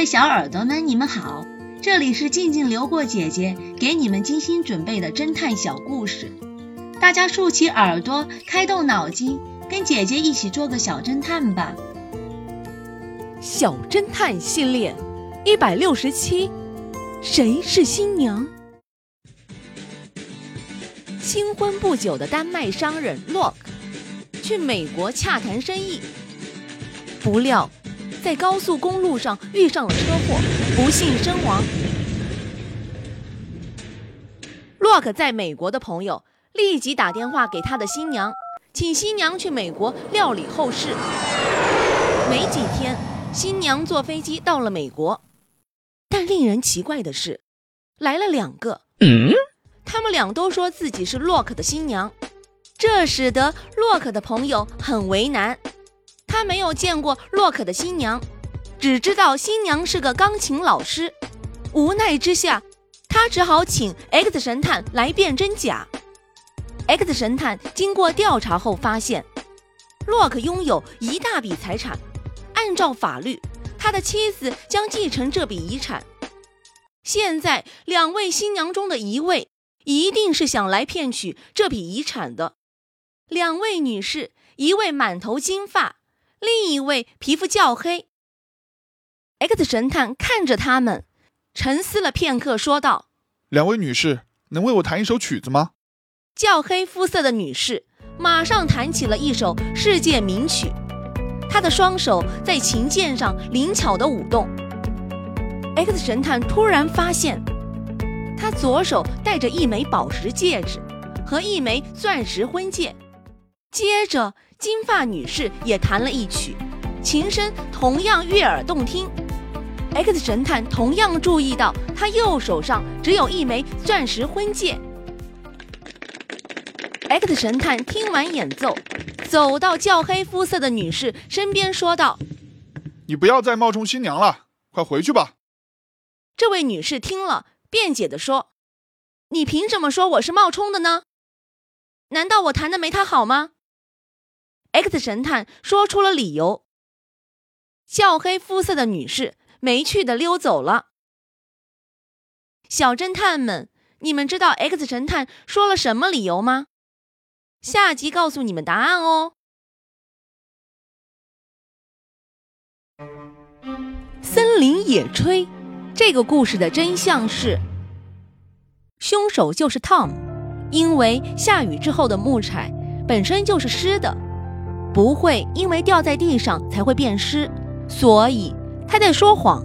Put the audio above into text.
位小耳朵们，你们好，这里是静静流过姐姐给你们精心准备的侦探小故事，大家竖起耳朵，开动脑筋，跟姐姐一起做个小侦探吧。小侦探系列一百六十七，谁是新娘？新婚不久的丹麦商人洛克去美国洽谈生意，不料在高速公路上遇上了车祸，不幸身亡。洛克在美国的朋友立即打电话给他的新娘，请新娘去美国料理后事。没几天，新娘坐飞机到了美国，但令人奇怪的是，来了两个。他们俩都说自己是洛克的新娘，这使得洛克的朋友很为难。他没有见过洛克的新娘，只知道新娘是个钢琴老师。无奈之下，他只好请 X 神探来辨真假。X 神探经过调查后发现，洛克拥有一大笔财产，按照法律，他的妻子将继承这笔遗产。现在，两位新娘中的一位。一定是想来骗取这笔遗产的。两位女士，一位满头金发，另一位皮肤较黑。X 神探看着他们，沉思了片刻，说道：“两位女士，能为我弹一首曲子吗？”较黑肤色的女士马上弹起了一首世界名曲，她的双手在琴键上灵巧的舞动。X 神探突然发现。他左手戴着一枚宝石戒指和一枚钻石婚戒，接着金发女士也弹了一曲，琴声同样悦耳动听。X 神探同样注意到他右手上只有一枚钻石婚戒。X 神探听完演奏，走到较黑肤色的女士身边，说道：“你不要再冒充新娘了，快回去吧。”这位女士听了。辩解地说：“你凭什么说我是冒充的呢？难道我弹的没他好吗？”X 神探说出了理由。较黑肤色的女士没趣的溜走了。小侦探们，你们知道 X 神探说了什么理由吗？下集告诉你们答案哦。森林野炊。这个故事的真相是，凶手就是 Tom，因为下雨之后的木柴本身就是湿的，不会因为掉在地上才会变湿，所以他在说谎。